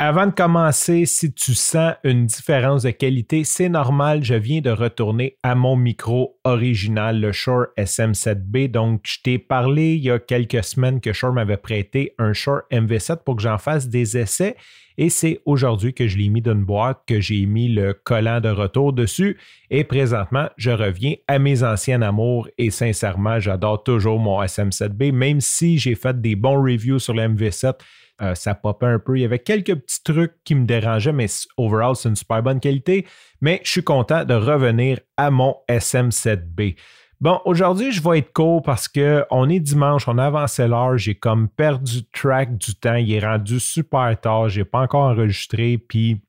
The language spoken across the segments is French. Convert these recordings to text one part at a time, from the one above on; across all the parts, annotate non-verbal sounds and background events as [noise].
Avant de commencer, si tu sens une différence de qualité, c'est normal, je viens de retourner à mon micro original, le Shure SM7B. Donc, je t'ai parlé il y a quelques semaines que Shure m'avait prêté un Shure MV7 pour que j'en fasse des essais. Et c'est aujourd'hui que je l'ai mis dans une boîte, que j'ai mis le collant de retour dessus. Et présentement, je reviens à mes anciens amours et sincèrement, j'adore toujours mon SM7B, même si j'ai fait des bons reviews sur le MV7 euh, ça popait un peu. Il y avait quelques petits trucs qui me dérangeaient, mais overall, c'est une super bonne qualité. Mais je suis content de revenir à mon SM7B. Bon, aujourd'hui, je vais être court parce qu'on est dimanche, on a avancé l'heure, j'ai comme perdu track du temps, il est rendu super tard, j'ai pas encore enregistré, puis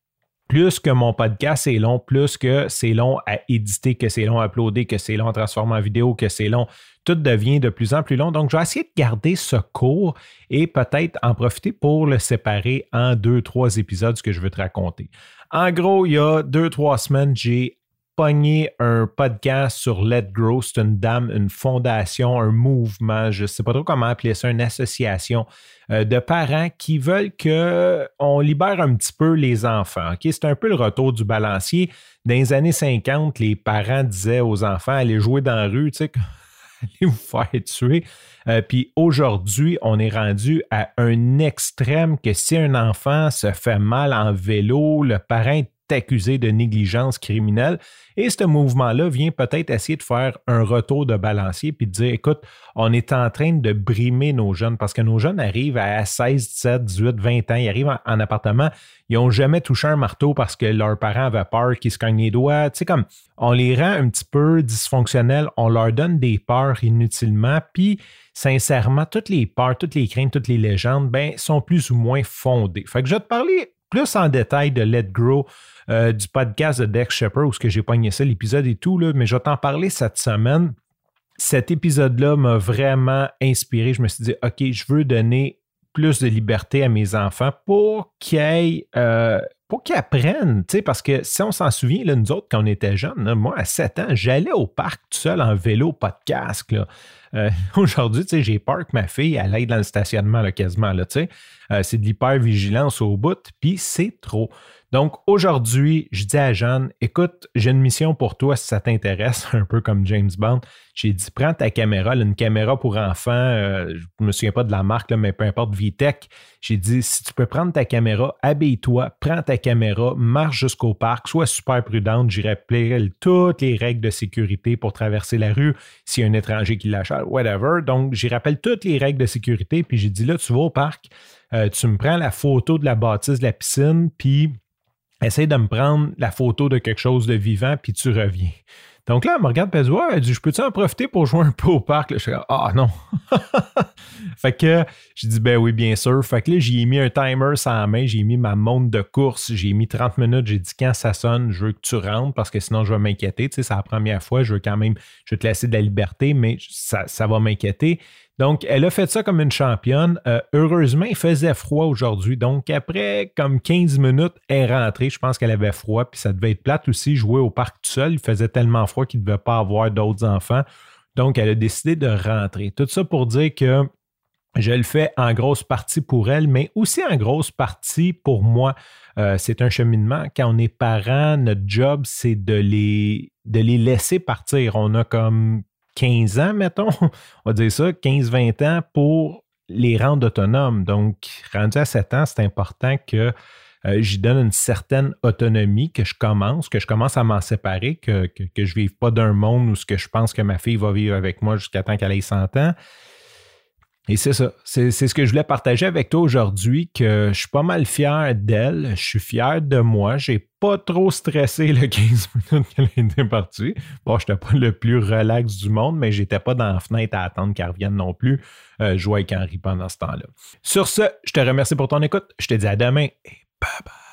plus que mon podcast est long, plus que c'est long à éditer, que c'est long à uploader, que c'est long à transformer en vidéo, que c'est long, tout devient de plus en plus long. Donc, je vais essayer de garder ce cours et peut-être en profiter pour le séparer en deux, trois épisodes, que je veux te raconter. En gros, il y a deux, trois semaines, j'ai pogné un podcast sur Let Grow. C'est une dame, une fondation, un mouvement, je ne sais pas trop comment appeler ça, une association euh, de parents qui veulent qu'on libère un petit peu les enfants. C'est un peu le retour du balancier. Dans les années 50, les parents disaient aux enfants, allez jouer dans la rue, tu sais, [laughs] allez vous faire tuer. Euh, puis aujourd'hui, on est rendu à un extrême que si un enfant se fait mal en vélo, le parent est accusé de négligence criminelle. Et ce mouvement-là vient peut-être essayer de faire un retour de balancier puis de dire, écoute, on est en train de brimer nos jeunes parce que nos jeunes arrivent à 16, 17, 18, 20 ans, ils arrivent en, appartement, ils n'ont jamais touché un marteau parce que leurs parents avaient peur qu'ils se cognent les doigts. Tu sais, comme on les rend un petit peu dysfonctionnels, on leur donne des peurs inutilement, puis sincèrement, toutes les peurs, toutes les craintes, toutes les légendes, ben, sont plus ou moins fondées. Fait que je vais te parler plus en détail de Let Grow, euh, du podcast de Dex Shepard, où ce que j'ai pogné ça, l'épisode et tout, là, mais je vais t'en parler cette semaine. Cet épisode-là m'a vraiment inspiré. Je me suis dit, OK, je veux donner plus de liberté à mes enfants pour qu'ils euh, pour qu'ils apprennent, parce que si on s'en souvient, là, nous autres, quand on était jeunes, moi, à 7 ans, j'allais au parc tout seul en vélo, pas de. Là. Euh, [laughs] aujourd'hui, j'ai peur que ma fille, elle aille dans le stationnement là, quasiment. Là, euh, c'est de l'hyper-vigilance au bout, puis c'est trop. Donc aujourd'hui, je dis à Jeanne, écoute, j'ai une mission pour toi si ça t'intéresse, [laughs] un peu comme James Bond. J'ai dit, prends ta caméra, une caméra pour enfants, euh, je ne me souviens pas de la marque, mais peu importe, VTech. J'ai dit, si tu peux prendre ta caméra, habille-toi, prends ta caméra, marche jusqu'au parc, sois super prudente. J'y rappellerai toutes les règles de sécurité pour traverser la rue s'il y a un étranger qui lâche, Donc, j'y rappelle toutes les règles de sécurité, puis j'ai dit, là, tu vas au parc, euh, tu me prends la photo de la bâtisse de la piscine, puis essaye de me prendre la photo de quelque chose de vivant, puis tu reviens. Donc là, elle me regarde, elle dit, je peux-tu en profiter pour jouer un peu au parc? je suis ah non. [laughs] fait que j'ai dit, ben oui, bien sûr. Fait que là, j'ai mis un timer sans main, j'ai mis ma montre de course, j'ai mis 30 minutes, j'ai dit, quand ça sonne, je veux que tu rentres parce que sinon, je vais m'inquiéter. Tu sais, c'est la première fois, je veux quand même, je vais te laisser de la liberté, mais ça, ça va m'inquiéter. Donc, elle a fait ça comme une championne. Euh, heureusement, il faisait froid aujourd'hui. Donc, après comme 15 minutes, elle est rentrée. Je pense qu'elle avait froid, puis ça devait être plate aussi, jouer au parc tout seul. Il faisait tellement froid qu'il ne devait pas avoir d'autres enfants. Donc, elle a décidé de rentrer. Tout ça pour dire que je le fais en grosse partie pour elle, mais aussi en grosse partie pour moi. Euh, c'est un cheminement. Quand on est parent, notre job, c'est de les, laisser partir. On a comme 15 ans, mettons, [laughs] on va dire ça, 15-20 ans pour les rendre autonomes. Donc, rendu à 7 ans, c'est important que euh, j'y donne une certaine autonomie, que je commence, que je commence à m'en séparer, que, je ne vive pas d'un monde où ce que je pense que ma fille va vivre avec moi jusqu'à temps qu'elle ait 100 ans. Et c'est ça. C'est, ce que je voulais partager avec toi aujourd'hui, que je suis pas mal fier d'elle. Je suis fier de moi. J'ai pas trop stressé le [laughs] 15 minutes qu'elle était partie. Bon, je n'étais pas le plus relax du monde, mais j'étais pas dans la fenêtre à attendre qu'elle revienne non plus. Euh, je avec Henri pendant ce temps-là. Sur ce, je te remercie pour ton écoute. Je te dis à demain et bye bye.